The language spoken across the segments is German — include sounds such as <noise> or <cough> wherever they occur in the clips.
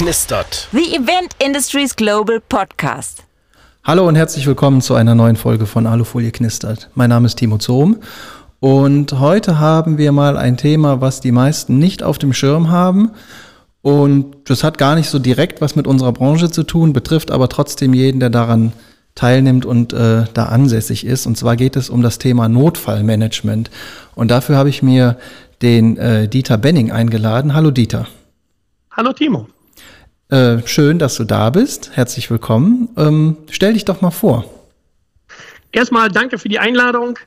knistert. The Event Industries Global Podcast. Hallo und herzlich willkommen zu einer neuen Folge von Alufolie knistert. Mein Name ist Timo Zohm und heute haben wir mal ein Thema, was die meisten nicht auf dem Schirm haben. Und das hat gar nicht so direkt was mit unserer Branche zu tun, betrifft aber trotzdem jeden, der daran teilnimmt und äh, da ansässig ist. Und zwar geht es um das Thema Notfallmanagement. Und dafür habe ich mir den äh, Dieter Benning eingeladen. Hallo Dieter. Hallo Timo. Äh, schön, dass du da bist. Herzlich willkommen. Ähm, stell dich doch mal vor. Erstmal danke für die Einladung.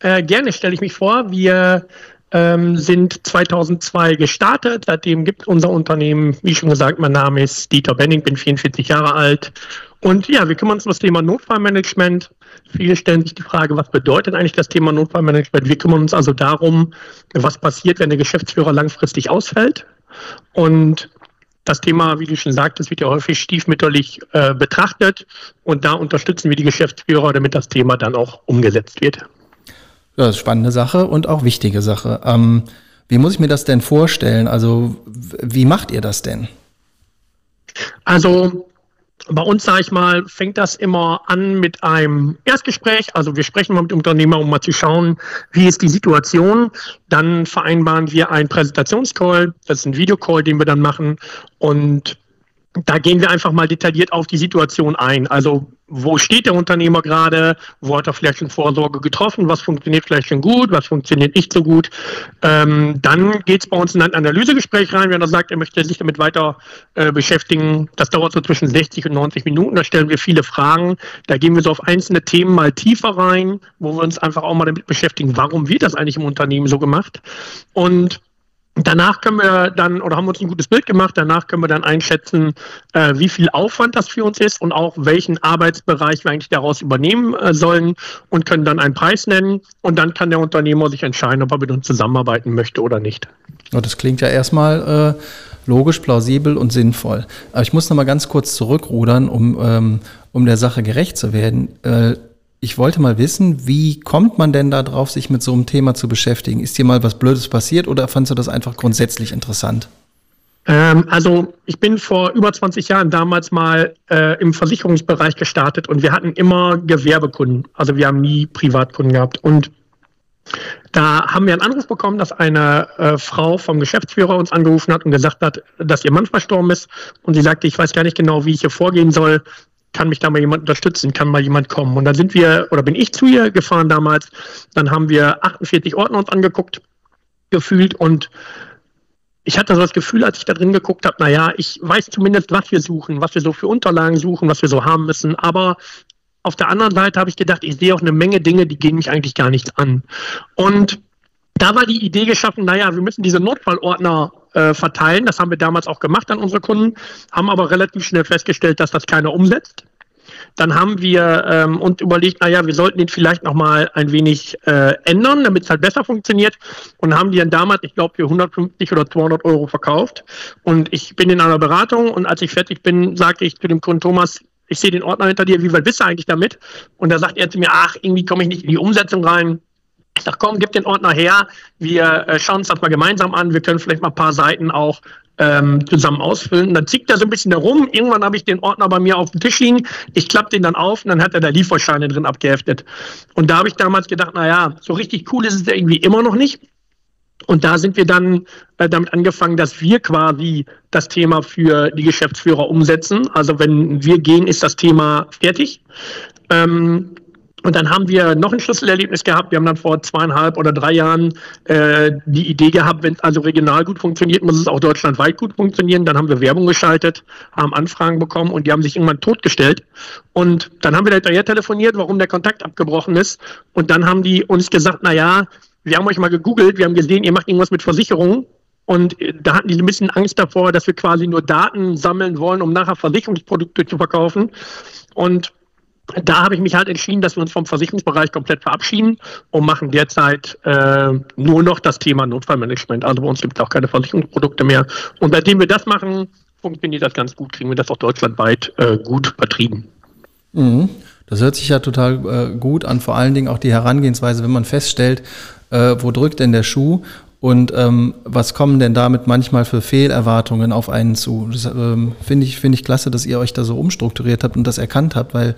Äh, gerne stelle ich mich vor. Wir ähm, sind 2002 gestartet. Seitdem gibt unser Unternehmen, wie schon gesagt, mein Name ist Dieter Benning, bin 44 Jahre alt. Und ja, wir kümmern uns um das Thema Notfallmanagement. Viele stellen sich die Frage, was bedeutet eigentlich das Thema Notfallmanagement? Wir kümmern uns also darum, was passiert, wenn der Geschäftsführer langfristig ausfällt. Und das Thema, wie du schon sagtest, wird ja häufig stiefmütterlich äh, betrachtet. Und da unterstützen wir die Geschäftsführer, damit das Thema dann auch umgesetzt wird. Ja, das ist spannende Sache und auch wichtige Sache. Ähm, wie muss ich mir das denn vorstellen? Also, wie macht ihr das denn? Also, bei uns, sage ich mal, fängt das immer an mit einem Erstgespräch. Also wir sprechen mal mit dem Unternehmer, um mal zu schauen, wie ist die Situation. Dann vereinbaren wir einen Präsentationscall. Das ist ein Videocall, den wir dann machen. Und da gehen wir einfach mal detailliert auf die Situation ein. Also wo steht der Unternehmer gerade? Wo hat er vielleicht schon Vorsorge getroffen? Was funktioniert vielleicht schon gut? Was funktioniert nicht so gut? Ähm, dann geht es bei uns in ein Analysegespräch rein, wenn er sagt, er möchte sich damit weiter äh, beschäftigen. Das dauert so zwischen 60 und 90 Minuten. Da stellen wir viele Fragen. Da gehen wir so auf einzelne Themen mal tiefer rein, wo wir uns einfach auch mal damit beschäftigen, warum wird das eigentlich im Unternehmen so gemacht? Und Danach können wir dann, oder haben wir uns ein gutes Bild gemacht, danach können wir dann einschätzen, äh, wie viel Aufwand das für uns ist und auch welchen Arbeitsbereich wir eigentlich daraus übernehmen äh, sollen und können dann einen Preis nennen und dann kann der Unternehmer sich entscheiden, ob er mit uns zusammenarbeiten möchte oder nicht. Ja, das klingt ja erstmal äh, logisch, plausibel und sinnvoll. Aber ich muss noch mal ganz kurz zurückrudern, um, ähm, um der Sache gerecht zu werden äh, ich wollte mal wissen, wie kommt man denn da drauf, sich mit so einem Thema zu beschäftigen? Ist dir mal was Blödes passiert oder fandst du das einfach grundsätzlich interessant? Ähm, also ich bin vor über 20 Jahren damals mal äh, im Versicherungsbereich gestartet und wir hatten immer Gewerbekunden. Also wir haben nie Privatkunden gehabt. Und da haben wir einen Anruf bekommen, dass eine äh, Frau vom Geschäftsführer uns angerufen hat und gesagt hat, dass ihr Mann verstorben ist. Und sie sagte, ich weiß gar nicht genau, wie ich hier vorgehen soll kann mich da mal jemand unterstützen, kann mal jemand kommen. Und dann sind wir, oder bin ich zu ihr gefahren damals, dann haben wir 48 Ordner uns angeguckt, gefühlt und ich hatte so das Gefühl, als ich da drin geguckt habe, naja, ich weiß zumindest, was wir suchen, was wir so für Unterlagen suchen, was wir so haben müssen, aber auf der anderen Seite habe ich gedacht, ich sehe auch eine Menge Dinge, die gehen mich eigentlich gar nichts an. Und da war die Idee geschaffen, naja, wir müssen diese Notfallordner äh, verteilen. Das haben wir damals auch gemacht an unsere Kunden, haben aber relativ schnell festgestellt, dass das keiner umsetzt. Dann haben wir ähm, uns überlegt, naja, wir sollten ihn vielleicht nochmal ein wenig äh, ändern, damit es halt besser funktioniert. Und haben die dann damals, ich glaube, für 150 oder 200 Euro verkauft. Und ich bin in einer Beratung und als ich fertig bin, sage ich zu dem Kunden Thomas, ich sehe den Ordner hinter dir, wie weit bist du eigentlich damit? Und da sagt er zu mir, ach, irgendwie komme ich nicht in die Umsetzung rein. Ich sage, komm, gib den Ordner her. Wir äh, schauen uns das mal gemeinsam an. Wir können vielleicht mal ein paar Seiten auch ähm, zusammen ausfüllen. Dann zickt er so ein bisschen herum. Irgendwann habe ich den Ordner bei mir auf dem Tisch liegen. Ich klappe den dann auf und dann hat er da Lieferscheine drin abgeheftet. Und da habe ich damals gedacht, naja, so richtig cool ist es ja irgendwie immer noch nicht. Und da sind wir dann äh, damit angefangen, dass wir quasi das Thema für die Geschäftsführer umsetzen. Also wenn wir gehen, ist das Thema fertig. Ähm, und dann haben wir noch ein Schlüsselerlebnis gehabt. Wir haben dann vor zweieinhalb oder drei Jahren äh, die Idee gehabt, wenn es also regional gut funktioniert, muss es auch deutschlandweit gut funktionieren. Dann haben wir Werbung geschaltet, haben Anfragen bekommen und die haben sich irgendwann totgestellt. Und dann haben wir hinterher telefoniert, warum der Kontakt abgebrochen ist. Und dann haben die uns gesagt, na ja, wir haben euch mal gegoogelt, wir haben gesehen, ihr macht irgendwas mit Versicherungen. Und äh, da hatten die ein bisschen Angst davor, dass wir quasi nur Daten sammeln wollen, um nachher Versicherungsprodukte zu verkaufen. Und da habe ich mich halt entschieden, dass wir uns vom Versicherungsbereich komplett verabschieden und machen derzeit äh, nur noch das Thema Notfallmanagement. Also bei uns gibt es auch keine Versicherungsprodukte mehr. Und seitdem wir das machen, funktioniert das ganz gut, kriegen wir das auch deutschlandweit äh, gut vertrieben. Mhm. Das hört sich ja total äh, gut an, vor allen Dingen auch die Herangehensweise, wenn man feststellt, äh, wo drückt denn der Schuh Und ähm, was kommen denn damit manchmal für Fehlerwartungen auf einen zu? Das ähm, finde ich, finde ich klasse, dass ihr euch da so umstrukturiert habt und das erkannt habt, weil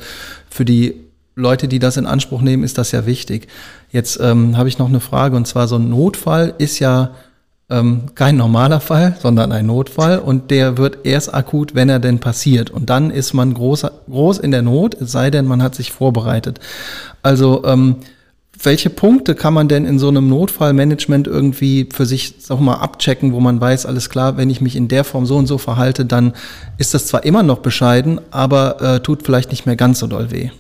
für die Leute, die das in Anspruch nehmen, ist das ja wichtig. Jetzt ähm, habe ich noch eine Frage und zwar so ein Notfall ist ja ähm, kein normaler Fall, sondern ein Notfall und der wird erst akut, wenn er denn passiert. Und dann ist man groß, groß in der Not, es sei denn, man hat sich vorbereitet. Also ähm, welche Punkte kann man denn in so einem Notfallmanagement irgendwie für sich, sag mal, abchecken, wo man weiß, alles klar, wenn ich mich in der Form so und so verhalte, dann ist das zwar immer noch bescheiden, aber äh, tut vielleicht nicht mehr ganz so doll weh.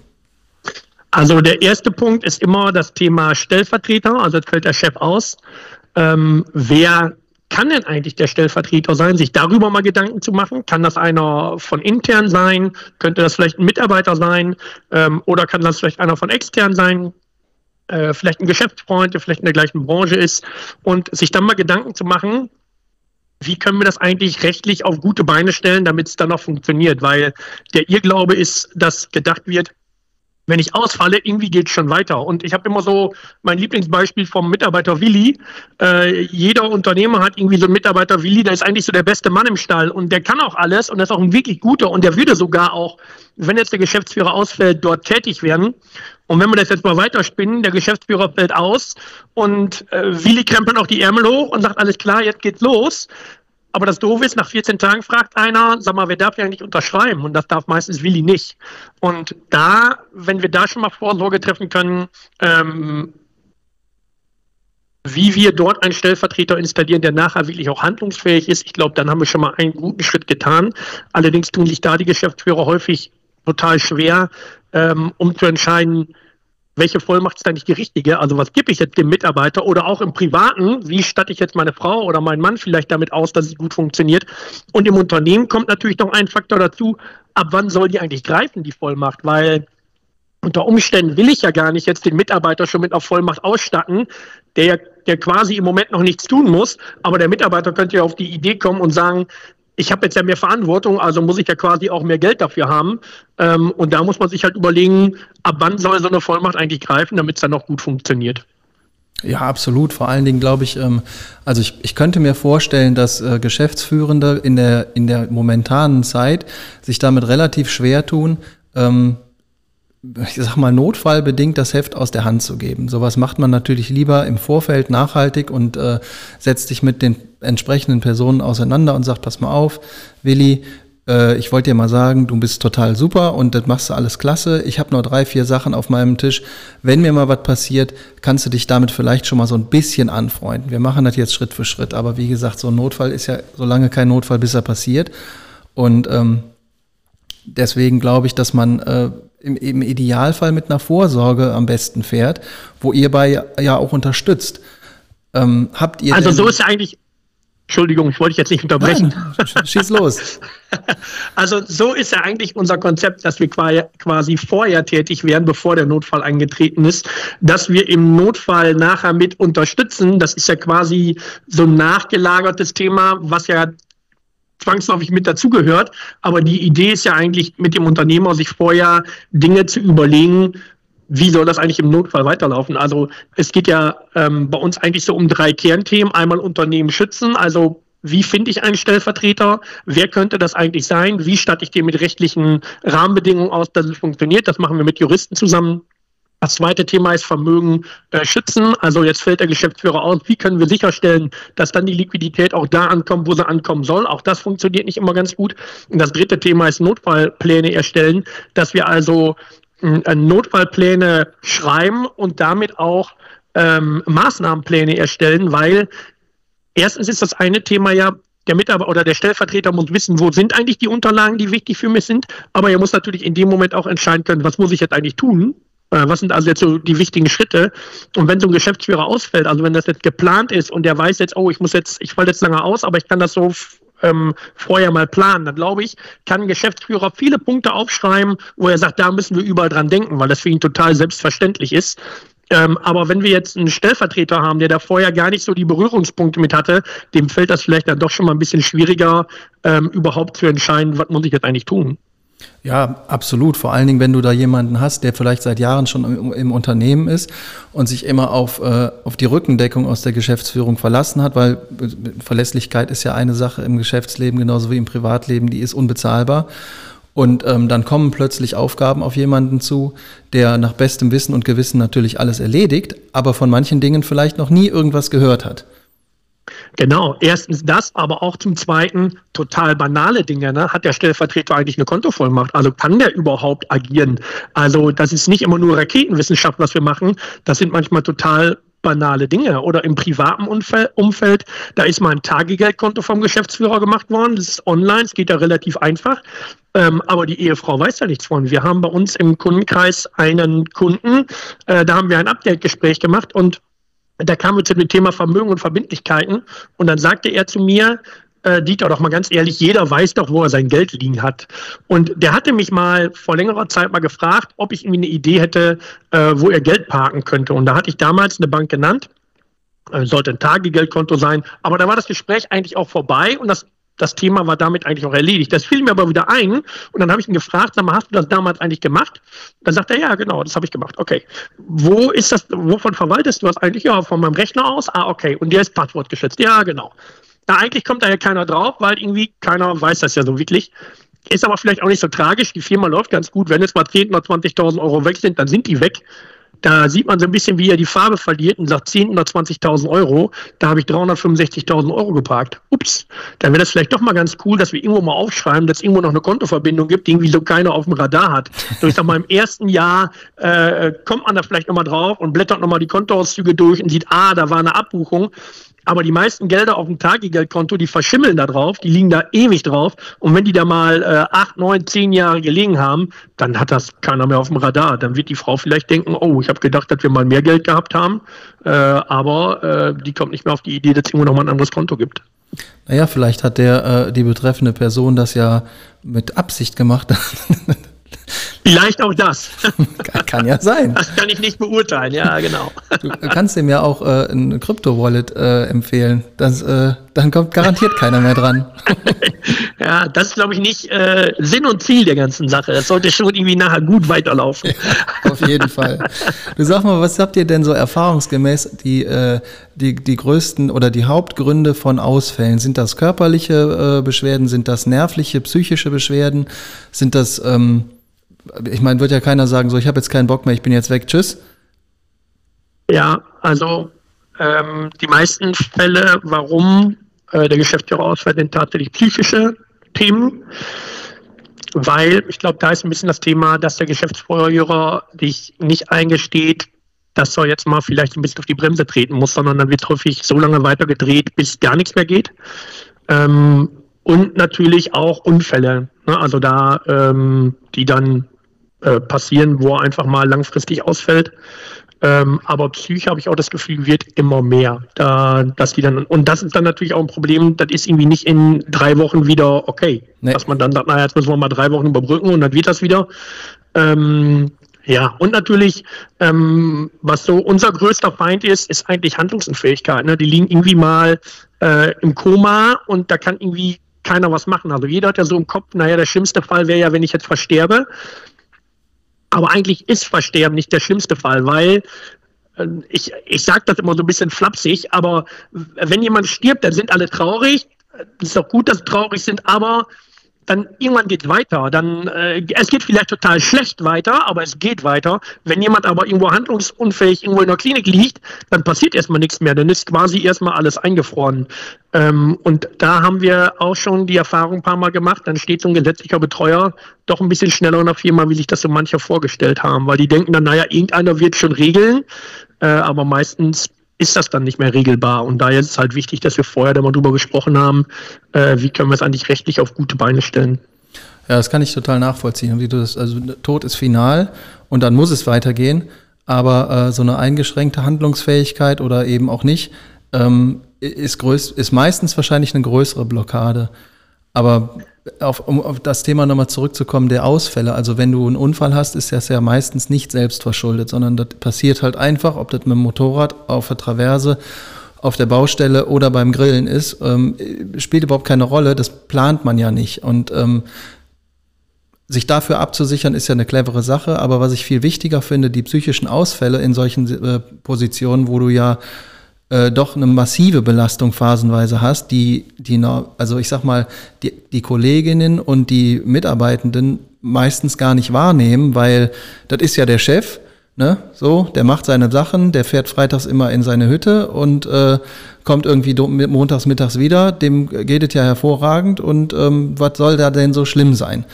Also der erste Punkt ist immer das Thema Stellvertreter, also jetzt fällt der Chef aus. Ähm, wer kann denn eigentlich der Stellvertreter sein, sich darüber mal Gedanken zu machen? Kann das einer von intern sein? Könnte das vielleicht ein Mitarbeiter sein? Ähm, oder kann das vielleicht einer von extern sein? Äh, vielleicht ein Geschäftsfreund, der vielleicht in der gleichen Branche ist und sich dann mal Gedanken zu machen, wie können wir das eigentlich rechtlich auf gute Beine stellen, damit es dann auch funktioniert? Weil der Irrglaube ist, dass gedacht wird, wenn ich ausfalle, irgendwie geht es schon weiter. Und ich habe immer so mein Lieblingsbeispiel vom Mitarbeiter Willi. Äh, jeder Unternehmer hat irgendwie so einen Mitarbeiter Willi, der ist eigentlich so der beste Mann im Stall und der kann auch alles und ist auch ein wirklich guter und der würde sogar auch, wenn jetzt der Geschäftsführer ausfällt, dort tätig werden. Und wenn wir das jetzt mal weiterspinnen, der Geschäftsführer fällt aus und äh, Willi krempelt auch die Ärmel hoch und sagt, alles klar, jetzt geht's los. Aber das Doofe ist, nach 14 Tagen fragt einer, sag mal, wer darf ja nicht unterschreiben? Und das darf meistens Willi nicht. Und da, wenn wir da schon mal Vorsorge treffen können, ähm, wie wir dort einen Stellvertreter installieren, der nachher wirklich auch handlungsfähig ist, ich glaube, dann haben wir schon mal einen guten Schritt getan. Allerdings tun sich da die Geschäftsführer häufig total schwer, ähm, um zu entscheiden, welche Vollmacht ist eigentlich die richtige? Also was gebe ich jetzt dem Mitarbeiter oder auch im Privaten? Wie statte ich jetzt meine Frau oder meinen Mann vielleicht damit aus, dass es gut funktioniert? Und im Unternehmen kommt natürlich noch ein Faktor dazu, ab wann soll die eigentlich greifen, die Vollmacht? Weil unter Umständen will ich ja gar nicht jetzt den Mitarbeiter schon mit einer Vollmacht ausstatten, der, der quasi im Moment noch nichts tun muss. Aber der Mitarbeiter könnte ja auf die Idee kommen und sagen, ich habe jetzt ja mehr Verantwortung, also muss ich ja quasi auch mehr Geld dafür haben. Ähm, und da muss man sich halt überlegen, ab wann soll so eine Vollmacht eigentlich greifen, damit es dann auch gut funktioniert. Ja, absolut. Vor allen Dingen glaube ich, ähm, also ich, ich könnte mir vorstellen, dass äh, Geschäftsführende in der, in der momentanen Zeit sich damit relativ schwer tun, ähm, ich sag mal, notfallbedingt das Heft aus der Hand zu geben. Sowas macht man natürlich lieber im Vorfeld nachhaltig und äh, setzt sich mit den entsprechenden Personen auseinander und sagt, pass mal auf, Willi, äh, ich wollte dir mal sagen, du bist total super und das machst du alles klasse. Ich habe nur drei, vier Sachen auf meinem Tisch. Wenn mir mal was passiert, kannst du dich damit vielleicht schon mal so ein bisschen anfreunden. Wir machen das jetzt Schritt für Schritt, aber wie gesagt, so ein Notfall ist ja so lange kein Notfall, bis er passiert. Und ähm, deswegen glaube ich, dass man äh, im, im Idealfall mit einer Vorsorge am besten fährt, wo ihr bei ja auch unterstützt. Ähm, habt ihr also so ist ja eigentlich, Entschuldigung, ich wollte dich jetzt nicht unterbrechen. Nein, schieß los. <laughs> Also so ist ja eigentlich unser Konzept, dass wir quasi vorher tätig werden, bevor der Notfall eingetreten ist, dass wir im Notfall nachher mit unterstützen. Das ist ja quasi so ein nachgelagertes Thema, was ja zwangsläufig mit dazugehört. Aber die Idee ist ja eigentlich mit dem Unternehmer, sich vorher Dinge zu überlegen, wie soll das eigentlich im Notfall weiterlaufen? Also es geht ja ähm, bei uns eigentlich so um drei Kernthemen. Einmal Unternehmen schützen, also wie finde ich einen Stellvertreter? Wer könnte das eigentlich sein? Wie statte ich den mit rechtlichen Rahmenbedingungen aus, dass es funktioniert? Das machen wir mit Juristen zusammen. Das zweite Thema ist Vermögen äh, schützen. Also jetzt fällt der Geschäftsführer aus. Wie können wir sicherstellen, dass dann die Liquidität auch da ankommt, wo sie ankommen soll? Auch das funktioniert nicht immer ganz gut. Und das dritte Thema ist Notfallpläne erstellen, dass wir also äh, Notfallpläne schreiben und damit auch ähm, Maßnahmenpläne erstellen, weil erstens ist das eine Thema ja, der Mitarbeiter oder der Stellvertreter muss wissen, wo sind eigentlich die Unterlagen, die wichtig für mich sind, aber er muss natürlich in dem Moment auch entscheiden können, was muss ich jetzt eigentlich tun, was sind also jetzt so die wichtigen Schritte? Und wenn so ein Geschäftsführer ausfällt, also wenn das jetzt geplant ist und der weiß jetzt, oh, ich muss jetzt, ich falle jetzt lange aus, aber ich kann das so ähm, vorher mal planen, dann glaube ich, kann ein Geschäftsführer viele Punkte aufschreiben, wo er sagt, da müssen wir überall dran denken, weil das für ihn total selbstverständlich ist. Ähm, aber wenn wir jetzt einen Stellvertreter haben, der da vorher gar nicht so die Berührungspunkte mit hatte, dem fällt das vielleicht dann doch schon mal ein bisschen schwieriger, ähm, überhaupt zu entscheiden, was muss ich jetzt eigentlich tun. Ja, absolut. Vor allen Dingen, wenn du da jemanden hast, der vielleicht seit Jahren schon im, im Unternehmen ist und sich immer auf, äh, auf die Rückendeckung aus der Geschäftsführung verlassen hat, weil Verlässlichkeit ist ja eine Sache im Geschäftsleben genauso wie im Privatleben, die ist unbezahlbar. Und ähm, dann kommen plötzlich Aufgaben auf jemanden zu, der nach bestem Wissen und Gewissen natürlich alles erledigt, aber von manchen Dingen vielleicht noch nie irgendwas gehört hat. Genau, erstens das, aber auch zum Zweiten total banale Dinge. Ne? Hat der Stellvertreter eigentlich eine Kontovollmacht? Also kann der überhaupt agieren? Also das ist nicht immer nur Raketenwissenschaft, was wir machen. Das sind manchmal total banale Dinge. Oder im privaten Umfeld, da ist mal ein Tagegeldkonto vom Geschäftsführer gemacht worden. Das ist online, es geht ja relativ einfach. Ähm, aber die Ehefrau weiß da nichts von. Wir haben bei uns im Kundenkreis einen Kunden, äh, da haben wir ein Update-Gespräch gemacht und da kamen wir zu dem Thema Vermögen und Verbindlichkeiten und dann sagte er zu mir, äh, Dieter, doch mal ganz ehrlich, jeder weiß doch, wo er sein Geld liegen hat. Und der hatte mich mal vor längerer Zeit mal gefragt, ob ich irgendwie eine Idee hätte, äh, wo er Geld parken könnte. Und da hatte ich damals eine Bank genannt, äh, sollte ein Tagegeldkonto sein, aber da war das Gespräch eigentlich auch vorbei und das das Thema war damit eigentlich auch erledigt. Das fiel mir aber wieder ein und dann habe ich ihn gefragt, sag mal, hast du das damals eigentlich gemacht? Dann sagt er, ja, genau, das habe ich gemacht. Okay. Wo ist das, wovon verwaltest du das eigentlich? Ja, von meinem Rechner aus. Ah, okay. Und der ist passwortgeschützt. Ja, genau. Na, eigentlich kommt da ja keiner drauf, weil irgendwie keiner weiß das ja so wirklich. Ist aber vielleicht auch nicht so tragisch. Die Firma läuft ganz gut. Wenn jetzt mal 10.000 oder 20.000 Euro weg sind, dann sind die weg. Da sieht man so ein bisschen, wie er die Farbe verliert und sagt 10.000 oder 20.000 Euro. Da habe ich 365.000 Euro geparkt. Ups, dann wäre das vielleicht doch mal ganz cool, dass wir irgendwo mal aufschreiben, dass es irgendwo noch eine Kontoverbindung gibt, die irgendwie so keiner auf dem Radar hat. So ich sag mal, im ersten Jahr äh, kommt man da vielleicht nochmal drauf und blättert nochmal die Kontoauszüge durch und sieht, ah, da war eine Abbuchung. Aber die meisten Gelder auf dem Tagegeldkonto, die verschimmeln da drauf, die liegen da ewig drauf. Und wenn die da mal äh, acht, neun, zehn Jahre gelegen haben, dann hat das keiner mehr auf dem Radar. Dann wird die Frau vielleicht denken, oh, ich habe gedacht, dass wir mal mehr Geld gehabt haben, äh, aber äh, die kommt nicht mehr auf die Idee, dass es irgendwo nochmal ein anderes Konto gibt. Naja, vielleicht hat der, äh, die betreffende Person das ja mit Absicht gemacht. <laughs> Vielleicht auch das. <laughs> kann ja sein. Das kann ich nicht beurteilen, ja, genau. Du kannst ihm ja auch äh, ein Krypto-Wallet äh, empfehlen. Das, äh, dann kommt garantiert keiner mehr dran. <laughs> ja, das ist, glaube ich, nicht äh, Sinn und Ziel der ganzen Sache. Das sollte schon irgendwie nachher gut weiterlaufen. Ja, auf jeden Fall. Du sag mal, was habt ihr denn so erfahrungsgemäß die, äh, die, die größten oder die Hauptgründe von Ausfällen? Sind das körperliche äh, Beschwerden? Sind das nervliche, psychische Beschwerden? Sind das... Ähm, ich meine, wird ja keiner sagen, so, ich habe jetzt keinen Bock mehr, ich bin jetzt weg, tschüss. Ja, also ähm, die meisten Fälle, warum äh, der Geschäftsführer ausfällt, sind tatsächlich psychische Themen, weil ich glaube, da ist ein bisschen das Thema, dass der Geschäftsführer sich nicht eingesteht, dass er jetzt mal vielleicht ein bisschen auf die Bremse treten muss, sondern dann wird häufig so lange weitergedreht, bis gar nichts mehr geht. Ähm, und natürlich auch Unfälle, ne? also da, ähm, die dann äh, passieren, wo er einfach mal langfristig ausfällt. Ähm, aber Psyche habe ich auch das Gefühl, wird immer mehr. Da, dass die dann, und das ist dann natürlich auch ein Problem, das ist irgendwie nicht in drei Wochen wieder okay. Nee. Dass man dann sagt, naja, jetzt müssen wir mal drei Wochen überbrücken und dann wird das wieder. Ähm, ja, und natürlich, ähm, was so unser größter Feind ist, ist eigentlich Handlungsunfähigkeit. Ne? Die liegen irgendwie mal äh, im Koma und da kann irgendwie keiner was machen. Also jeder hat ja so im Kopf, naja, der schlimmste Fall wäre ja, wenn ich jetzt versterbe. Aber eigentlich ist Versterben nicht der schlimmste Fall, weil äh, ich, ich sage das immer so ein bisschen flapsig, aber wenn jemand stirbt, dann sind alle traurig. Es ist auch gut, dass sie traurig sind, aber dann irgendwann geht weiter. Dann äh, es geht vielleicht total schlecht weiter, aber es geht weiter. Wenn jemand aber irgendwo handlungsunfähig irgendwo in der Klinik liegt, dann passiert erstmal nichts mehr. Dann ist quasi erstmal alles eingefroren. Ähm, und da haben wir auch schon die Erfahrung ein paar Mal gemacht. Dann steht so ein gesetzlicher Betreuer doch ein bisschen schneller in der Firma, wie sich das so mancher vorgestellt haben, weil die denken dann, naja, irgendeiner wird schon regeln, äh, aber meistens ist das dann nicht mehr regelbar. Und daher ist es halt wichtig, dass wir vorher da mal drüber gesprochen haben, äh, wie können wir es eigentlich rechtlich auf gute Beine stellen. Ja, das kann ich total nachvollziehen. Wie du das, also Tod ist final und dann muss es weitergehen. Aber äh, so eine eingeschränkte Handlungsfähigkeit oder eben auch nicht, ähm, ist, größ ist meistens wahrscheinlich eine größere Blockade. Aber auf, um auf das Thema nochmal zurückzukommen, der Ausfälle. Also wenn du einen Unfall hast, ist das ja meistens nicht selbst verschuldet, sondern das passiert halt einfach, ob das mit dem Motorrad auf der Traverse, auf der Baustelle oder beim Grillen ist, ähm, spielt überhaupt keine Rolle. Das plant man ja nicht. Und ähm, sich dafür abzusichern, ist ja eine clevere Sache, aber was ich viel wichtiger finde, die psychischen Ausfälle in solchen äh, Positionen, wo du ja äh, doch eine massive Belastung phasenweise hast, die, die, also ich sag mal, die, die Kolleginnen und die Mitarbeitenden meistens gar nicht wahrnehmen, weil das ist ja der Chef, ne, so, der macht seine Sachen, der fährt freitags immer in seine Hütte und äh, kommt irgendwie montags, mittags wieder, dem geht es ja hervorragend und ähm, was soll da denn so schlimm sein?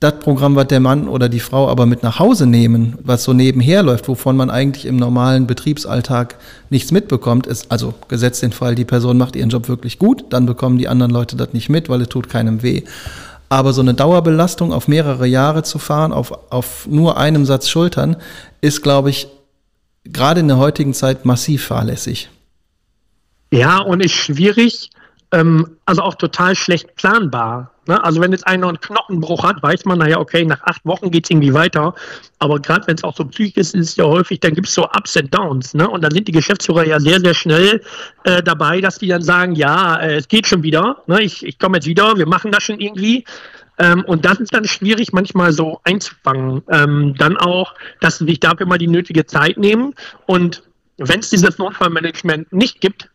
Das Programm, was der Mann oder die Frau aber mit nach Hause nehmen, was so nebenher läuft, wovon man eigentlich im normalen Betriebsalltag nichts mitbekommt, ist, also gesetzt den Fall, die Person macht ihren Job wirklich gut, dann bekommen die anderen Leute das nicht mit, weil es tut keinem weh. Aber so eine Dauerbelastung auf mehrere Jahre zu fahren, auf, auf nur einem Satz Schultern, ist, glaube ich, gerade in der heutigen Zeit massiv fahrlässig. Ja, und ist schwierig, ähm, also auch total schlecht planbar. Ne? Also wenn jetzt einer einen Knochenbruch hat, weiß man, naja, okay, nach acht Wochen geht es irgendwie weiter. Aber gerade wenn es auch so psychisch ist, ist es ja häufig, dann gibt es so Ups and Downs. Ne? Und dann sind die Geschäftsführer ja sehr, sehr schnell äh, dabei, dass die dann sagen, ja, äh, es geht schon wieder, ne? ich, ich komme jetzt wieder, wir machen das schon irgendwie. Ähm, und das ist dann schwierig, manchmal so einzufangen. Ähm, dann auch, dass sie sich dafür mal die nötige Zeit nehmen. Und wenn es dieses Notfallmanagement nicht gibt,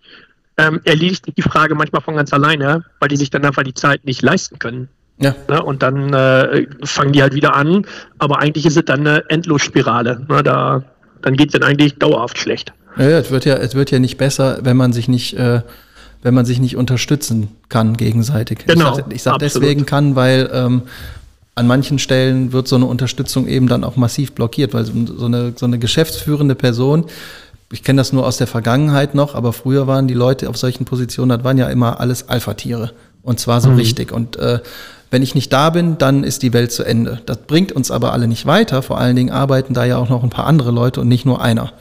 ähm, erledigt die Frage manchmal von ganz alleine, weil die sich dann einfach die Zeit nicht leisten können. Ja. Ne? Und dann äh, fangen die halt wieder an, aber eigentlich ist es dann eine Endlosspirale. Ne? Da, dann geht es dann eigentlich dauerhaft schlecht. Ja, ja, es wird ja, es wird ja nicht besser, wenn man sich nicht, äh, wenn man sich nicht unterstützen kann gegenseitig. Genau, ich sage sag deswegen kann, weil ähm, an manchen Stellen wird so eine Unterstützung eben dann auch massiv blockiert, weil so eine, so eine geschäftsführende Person ich kenne das nur aus der Vergangenheit noch, aber früher waren die Leute auf solchen Positionen, das waren ja immer alles Alpha-Tiere. Und zwar so mhm. richtig. Und äh, wenn ich nicht da bin, dann ist die Welt zu Ende. Das bringt uns aber alle nicht weiter. Vor allen Dingen arbeiten da ja auch noch ein paar andere Leute und nicht nur einer.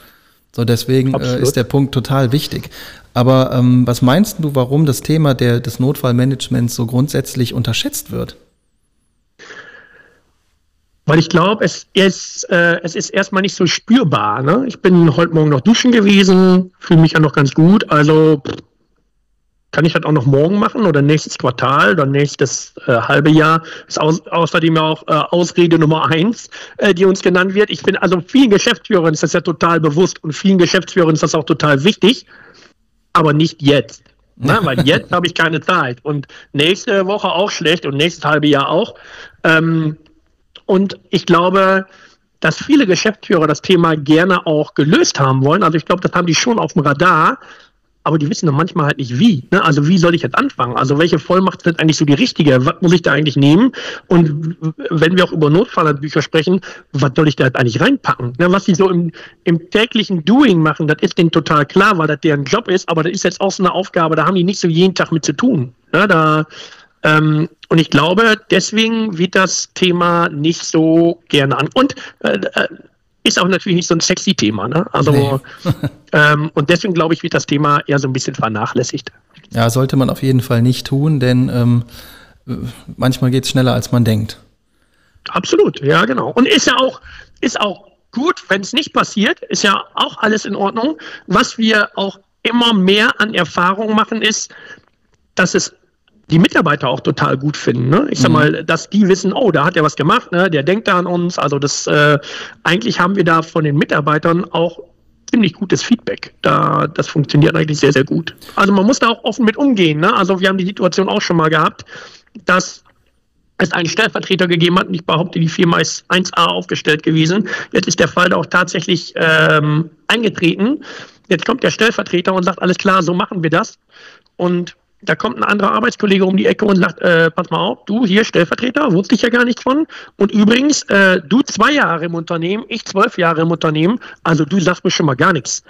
So, deswegen äh, ist der Punkt total wichtig. Aber ähm, was meinst du, warum das Thema der, des Notfallmanagements so grundsätzlich unterschätzt wird? Weil ich glaube, es ist, äh, es ist erstmal nicht so spürbar. Ne? Ich bin heute Morgen noch duschen gewesen, fühle mich ja noch ganz gut. Also kann ich das auch noch morgen machen oder nächstes Quartal oder nächstes äh, halbe Jahr. Ist au außerdem ja auch äh, Ausrede Nummer eins, äh, die uns genannt wird. Ich finde, also vielen Geschäftsführern ist das ja total bewusst und vielen Geschäftsführern ist das auch total wichtig, aber nicht jetzt. Ne? Weil <laughs> jetzt habe ich keine Zeit und nächste Woche auch schlecht und nächstes halbe Jahr auch. Ähm, und ich glaube, dass viele Geschäftsführer das Thema gerne auch gelöst haben wollen. Also ich glaube, das haben die schon auf dem Radar, aber die wissen dann manchmal halt nicht wie. Ne? Also wie soll ich jetzt anfangen? Also welche Vollmacht ist eigentlich so die richtige? Was muss ich da eigentlich nehmen? Und wenn wir auch über Notfallbücher sprechen, was soll ich da jetzt eigentlich reinpacken? Ne? Was sie so im, im täglichen Doing machen, das ist denen total klar, weil das deren Job ist, aber das ist jetzt auch so eine Aufgabe, da haben die nicht so jeden Tag mit zu tun. Ne? Da ähm, und ich glaube, deswegen wird das Thema nicht so gerne an. Und äh, äh ist auch natürlich nicht so ein sexy Thema. Ne? Also, nee. <laughs> ähm, und deswegen glaube ich, wird das Thema eher so ein bisschen vernachlässigt. Ja, sollte man auf jeden Fall nicht tun, denn ähm, manchmal geht es schneller, als man denkt. Absolut, ja, genau. Und ist ja auch, ist auch gut, wenn es nicht passiert, ist ja auch alles in Ordnung. Was wir auch immer mehr an Erfahrung machen, ist, dass es die Mitarbeiter auch total gut finden. Ne? Ich sag mhm. mal, dass die wissen, oh, da hat er was gemacht, ne? der denkt da an uns. Also das äh, eigentlich haben wir da von den Mitarbeitern auch ziemlich gutes Feedback. Da, das funktioniert eigentlich sehr, sehr gut. Also man muss da auch offen mit umgehen. Ne? Also wir haben die Situation auch schon mal gehabt, dass es einen Stellvertreter gegeben hat und ich behaupte, die Firma ist 1A aufgestellt gewesen. Jetzt ist der Fall da auch tatsächlich ähm, eingetreten. Jetzt kommt der Stellvertreter und sagt, alles klar, so machen wir das. Und da kommt ein anderer Arbeitskollege um die Ecke und sagt, äh, pass mal auf, du hier Stellvertreter, wusste ich ja gar nichts von. Und übrigens, äh, du zwei Jahre im Unternehmen, ich zwölf Jahre im Unternehmen, also du sagst mir schon mal gar nichts.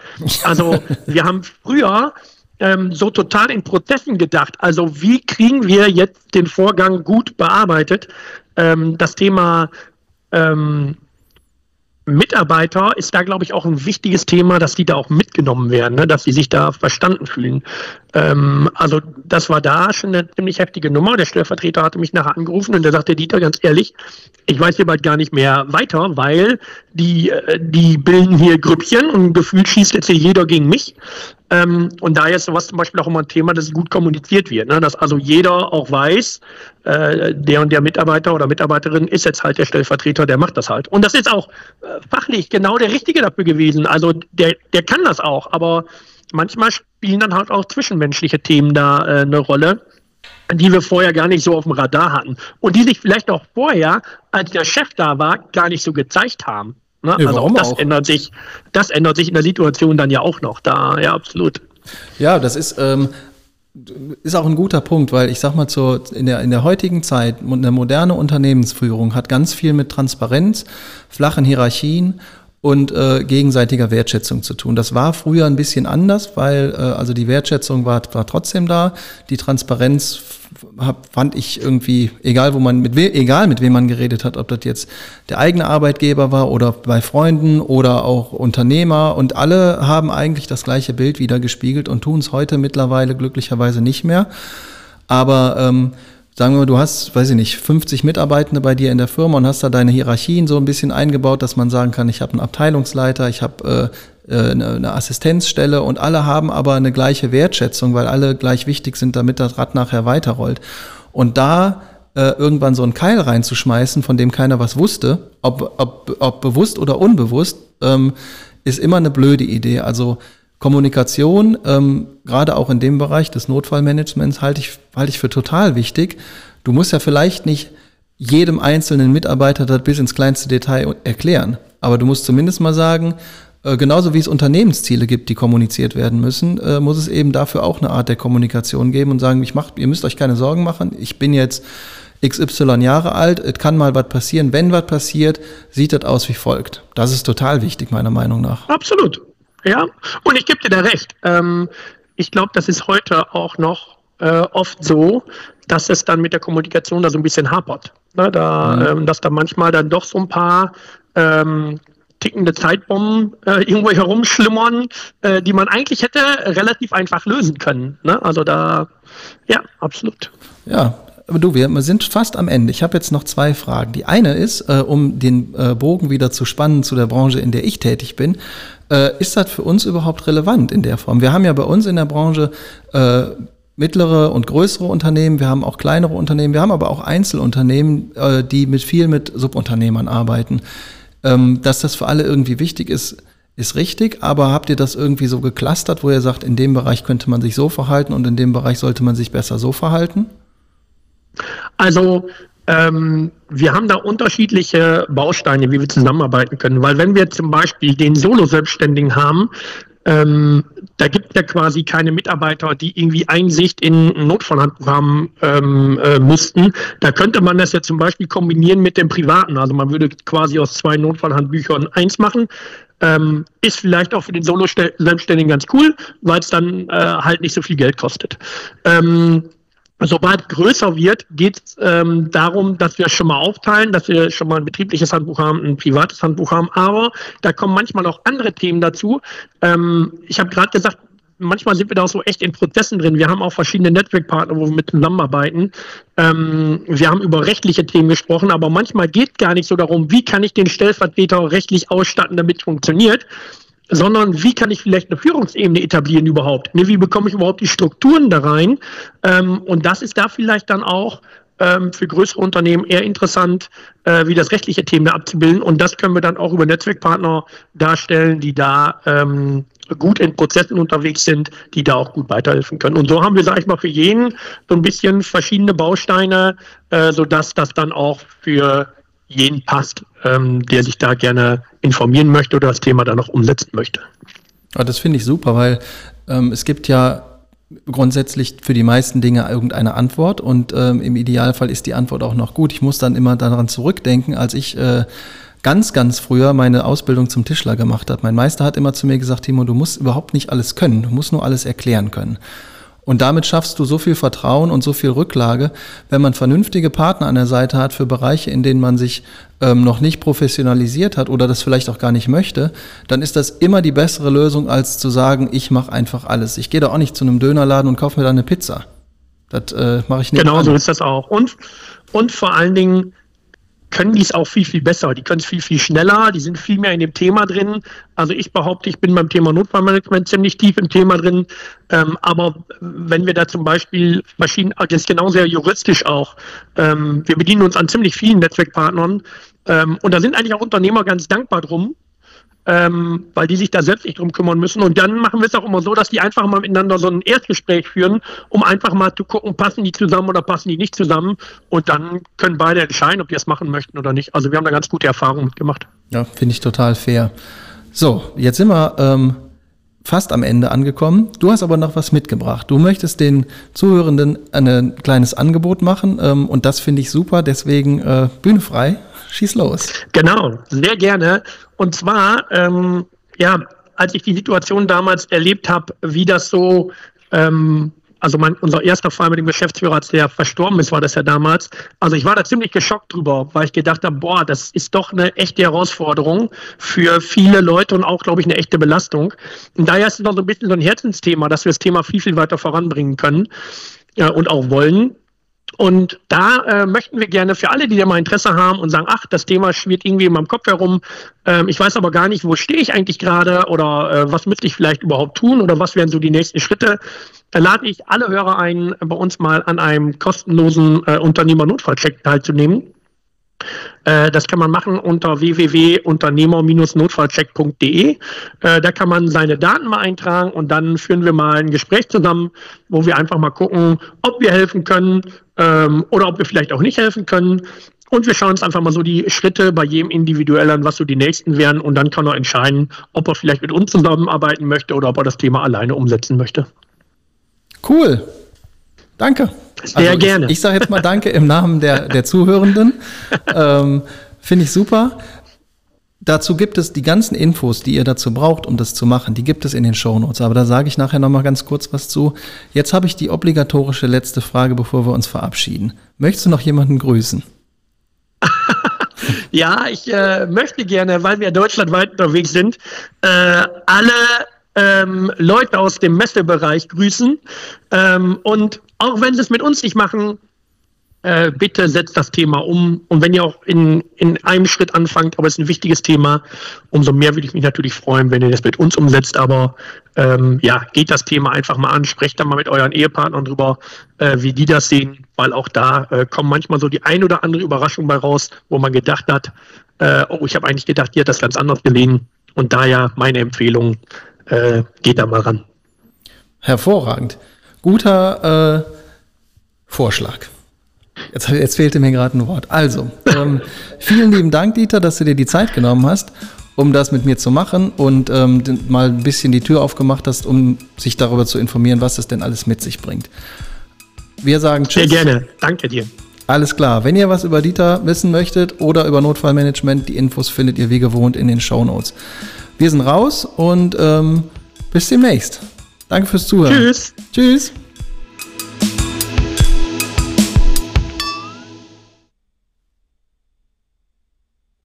Also wir haben früher ähm, so total in Prozessen gedacht. Also wie kriegen wir jetzt den Vorgang gut bearbeitet? Ähm, das Thema ähm, Mitarbeiter ist da, glaube ich, auch ein wichtiges Thema, dass die da auch mitgenommen werden, ne? dass sie sich da verstanden fühlen. Ähm, also das war da schon eine ziemlich heftige Nummer. Der Stellvertreter hatte mich nachher angerufen und der sagte, Dieter, ganz ehrlich, ich weiß hier bald gar nicht mehr weiter, weil die, äh, die bilden hier Grüppchen und gefühlt schießt jetzt hier jeder gegen mich. Ähm, und da ist sowas zum Beispiel auch immer ein Thema, dass gut kommuniziert wird, ne? dass also jeder auch weiß, äh, der und der Mitarbeiter oder Mitarbeiterin ist jetzt halt der Stellvertreter, der macht das halt. Und das ist auch äh, fachlich genau der Richtige dafür gewesen. Also der, der kann das auch, aber manchmal spielen dann halt auch zwischenmenschliche Themen da äh, eine Rolle die wir vorher gar nicht so auf dem Radar hatten und die sich vielleicht auch vorher, als der Chef da war, gar nicht so gezeigt haben. Ne? Ja, also auch das auch? ändert sich, das ändert sich in der Situation dann ja auch noch da, ja, absolut. Ja, das ist, ähm, ist auch ein guter Punkt, weil ich sag mal, zur, in, der, in der heutigen Zeit, eine moderne Unternehmensführung hat ganz viel mit Transparenz, flachen Hierarchien und äh, gegenseitiger Wertschätzung zu tun. Das war früher ein bisschen anders, weil äh, also die Wertschätzung war, war trotzdem da, die Transparenz fand ich irgendwie, egal wo man mit we, egal mit wem man geredet hat, ob das jetzt der eigene Arbeitgeber war oder bei Freunden oder auch Unternehmer und alle haben eigentlich das gleiche Bild wieder gespiegelt und tun es heute mittlerweile glücklicherweise nicht mehr. Aber ähm, sagen wir mal, du hast, weiß ich nicht, 50 Mitarbeitende bei dir in der Firma und hast da deine Hierarchien so ein bisschen eingebaut, dass man sagen kann, ich habe einen Abteilungsleiter, ich habe äh, äh, eine, eine Assistenzstelle und alle haben aber eine gleiche Wertschätzung, weil alle gleich wichtig sind, damit das Rad nachher weiterrollt. Und da äh, irgendwann so einen Keil reinzuschmeißen, von dem keiner was wusste, ob, ob, ob bewusst oder unbewusst, ähm, ist immer eine blöde Idee. Also Kommunikation, ähm, gerade auch in dem Bereich des Notfallmanagements, halte ich, halte ich für total wichtig. Du musst ja vielleicht nicht jedem einzelnen Mitarbeiter das bis ins kleinste Detail erklären, aber du musst zumindest mal sagen, äh, genauso wie es Unternehmensziele gibt, die kommuniziert werden müssen, äh, muss es eben dafür auch eine Art der Kommunikation geben und sagen, ich mach, ihr müsst euch keine Sorgen machen, ich bin jetzt XY Jahre alt, es kann mal was passieren. Wenn was passiert, sieht das aus wie folgt. Das ist total wichtig, meiner Meinung nach. Absolut. Ja, und ich gebe dir da recht. Ähm, ich glaube, das ist heute auch noch äh, oft so, dass es dann mit der Kommunikation da so ein bisschen hapert. Ne? Da, mhm. ähm, dass da manchmal dann doch so ein paar ähm, tickende Zeitbomben äh, irgendwo herumschlummern, äh, die man eigentlich hätte relativ einfach lösen können. Ne? Also da, ja, absolut. Ja, aber du, wir sind fast am Ende. Ich habe jetzt noch zwei Fragen. Die eine ist, äh, um den äh, Bogen wieder zu spannen zu der Branche, in der ich tätig bin. Äh, ist das für uns überhaupt relevant in der Form? Wir haben ja bei uns in der Branche äh, mittlere und größere Unternehmen, wir haben auch kleinere Unternehmen, wir haben aber auch Einzelunternehmen, äh, die mit viel mit Subunternehmern arbeiten. Ähm, dass das für alle irgendwie wichtig ist, ist richtig, aber habt ihr das irgendwie so geklustert, wo ihr sagt, in dem Bereich könnte man sich so verhalten und in dem Bereich sollte man sich besser so verhalten? Also ähm, wir haben da unterschiedliche Bausteine, wie wir zusammenarbeiten können. Weil wenn wir zum Beispiel den Solo-Selbstständigen haben, ähm, da gibt ja quasi keine Mitarbeiter, die irgendwie Einsicht in Notfallhandbuch haben ähm, äh, müssten. Da könnte man das ja zum Beispiel kombinieren mit dem Privaten. Also man würde quasi aus zwei Notfallhandbüchern eins machen. Ähm, ist vielleicht auch für den Solo-Selbstständigen ganz cool, weil es dann äh, halt nicht so viel Geld kostet. Ähm, Sobald größer wird, geht es ähm, darum, dass wir schon mal aufteilen, dass wir schon mal ein betriebliches Handbuch haben, ein privates Handbuch haben. Aber da kommen manchmal auch andere Themen dazu. Ähm, ich habe gerade gesagt, manchmal sind wir da auch so echt in Prozessen drin. Wir haben auch verschiedene Netzwerkpartner, wo wir mit zusammenarbeiten. Ähm, wir haben über rechtliche Themen gesprochen, aber manchmal geht gar nicht so darum, wie kann ich den Stellvertreter rechtlich ausstatten, damit es funktioniert, sondern wie kann ich vielleicht eine Führungsebene etablieren überhaupt? Ne, wie bekomme ich überhaupt die Strukturen da rein? Ähm, und das ist da vielleicht dann auch ähm, für größere Unternehmen eher interessant, äh, wie das rechtliche Thema abzubilden. Und das können wir dann auch über Netzwerkpartner darstellen, die da ähm, gut in Prozessen unterwegs sind, die da auch gut weiterhelfen können. Und so haben wir, sage ich mal, für jeden so ein bisschen verschiedene Bausteine, äh, sodass das dann auch für jeden passt, ähm, der sich da gerne informieren möchte oder das Thema dann noch umsetzen möchte. Ja, das finde ich super, weil ähm, es gibt ja grundsätzlich für die meisten Dinge irgendeine Antwort und ähm, im Idealfall ist die Antwort auch noch gut. Ich muss dann immer daran zurückdenken, als ich äh, ganz, ganz früher meine Ausbildung zum Tischler gemacht habe. Mein Meister hat immer zu mir gesagt, Timo, du musst überhaupt nicht alles können, du musst nur alles erklären können. Und damit schaffst du so viel Vertrauen und so viel Rücklage, wenn man vernünftige Partner an der Seite hat für Bereiche, in denen man sich ähm, noch nicht professionalisiert hat oder das vielleicht auch gar nicht möchte, dann ist das immer die bessere Lösung, als zu sagen, ich mache einfach alles. Ich gehe da auch nicht zu einem Dönerladen und kaufe mir da eine Pizza. Das äh, mache ich nicht. Genau, an. so ist das auch. Und, und vor allen Dingen, können die es auch viel, viel besser. Die können es viel, viel schneller, die sind viel mehr in dem Thema drin. Also ich behaupte, ich bin beim Thema Notfallmanagement ziemlich tief im Thema drin. Ähm, aber wenn wir da zum Beispiel Maschinen, das ist genau sehr juristisch auch, ähm, wir bedienen uns an ziemlich vielen Netzwerkpartnern ähm, und da sind eigentlich auch Unternehmer ganz dankbar drum, ähm, weil die sich da selbst nicht drum kümmern müssen. Und dann machen wir es auch immer so, dass die einfach mal miteinander so ein Erstgespräch führen, um einfach mal zu gucken, passen die zusammen oder passen die nicht zusammen. Und dann können beide entscheiden, ob die das machen möchten oder nicht. Also wir haben da ganz gute Erfahrungen mitgemacht. Ja, finde ich total fair. So, jetzt sind wir ähm, fast am Ende angekommen. Du hast aber noch was mitgebracht. Du möchtest den Zuhörenden ein kleines Angebot machen ähm, und das finde ich super. Deswegen äh, Bühne frei. Schieß los. Genau, sehr gerne. Und zwar, ähm, ja, als ich die Situation damals erlebt habe, wie das so, ähm, also mein, unser erster Fall mit dem Geschäftsführer, als der verstorben ist, war das ja damals. Also ich war da ziemlich geschockt drüber, weil ich gedacht habe, boah, das ist doch eine echte Herausforderung für viele Leute und auch, glaube ich, eine echte Belastung. Und daher ist es noch so ein bisschen so ein Herzensthema, dass wir das Thema viel, viel weiter voranbringen können ja, und auch wollen. Und da äh, möchten wir gerne für alle, die da mal Interesse haben und sagen, ach, das Thema schwirrt irgendwie in meinem Kopf herum, ähm, ich weiß aber gar nicht, wo stehe ich eigentlich gerade oder äh, was müsste ich vielleicht überhaupt tun oder was wären so die nächsten Schritte, da lade ich alle Hörer ein, bei uns mal an einem kostenlosen äh, Unternehmer-Notfallcheck teilzunehmen. Äh, das kann man machen unter www.unternehmer-notfallcheck.de. Äh, da kann man seine Daten mal eintragen und dann führen wir mal ein Gespräch zusammen, wo wir einfach mal gucken, ob wir helfen können ähm, oder ob wir vielleicht auch nicht helfen können. Und wir schauen uns einfach mal so die Schritte bei jedem individuell an, was so die nächsten wären. Und dann kann er entscheiden, ob er vielleicht mit uns zusammenarbeiten möchte oder ob er das Thema alleine umsetzen möchte. Cool. Danke. Sehr also gerne. Ich, ich sage jetzt mal Danke im Namen der, der Zuhörenden. ähm, Finde ich super. Dazu gibt es die ganzen Infos, die ihr dazu braucht, um das zu machen, die gibt es in den Shownotes. Aber da sage ich nachher nochmal ganz kurz was zu. Jetzt habe ich die obligatorische letzte Frage, bevor wir uns verabschieden. Möchtest du noch jemanden grüßen? <laughs> ja, ich äh, möchte gerne, weil wir deutschlandweit unterwegs sind, äh, alle ähm, Leute aus dem Messebereich grüßen. Ähm, und auch wenn sie es mit uns nicht machen, äh, bitte setzt das Thema um. Und wenn ihr auch in, in einem Schritt anfangt, aber es ist ein wichtiges Thema, umso mehr würde ich mich natürlich freuen, wenn ihr das mit uns umsetzt. Aber ähm, ja, geht das Thema einfach mal an, sprecht da mal mit euren Ehepartnern drüber, äh, wie die das sehen, weil auch da äh, kommen manchmal so die ein oder andere Überraschung bei raus, wo man gedacht hat, äh, oh, ich habe eigentlich gedacht, ihr hat das ganz anders gelegen. Und daher meine Empfehlung, äh, geht da mal ran. Hervorragend. Guter äh, Vorschlag. Jetzt, jetzt fehlte mir gerade ein Wort. Also, <laughs> ähm, vielen lieben Dank, Dieter, dass du dir die Zeit genommen hast, um das mit mir zu machen und ähm, mal ein bisschen die Tür aufgemacht hast, um sich darüber zu informieren, was es denn alles mit sich bringt. Wir sagen Tschüss. Sehr gerne. Danke dir. Alles klar. Wenn ihr was über Dieter wissen möchtet oder über Notfallmanagement, die Infos findet ihr wie gewohnt in den Show Notes. Wir sind raus und ähm, bis demnächst. Danke fürs Zuhören. Tschüss. Tschüss.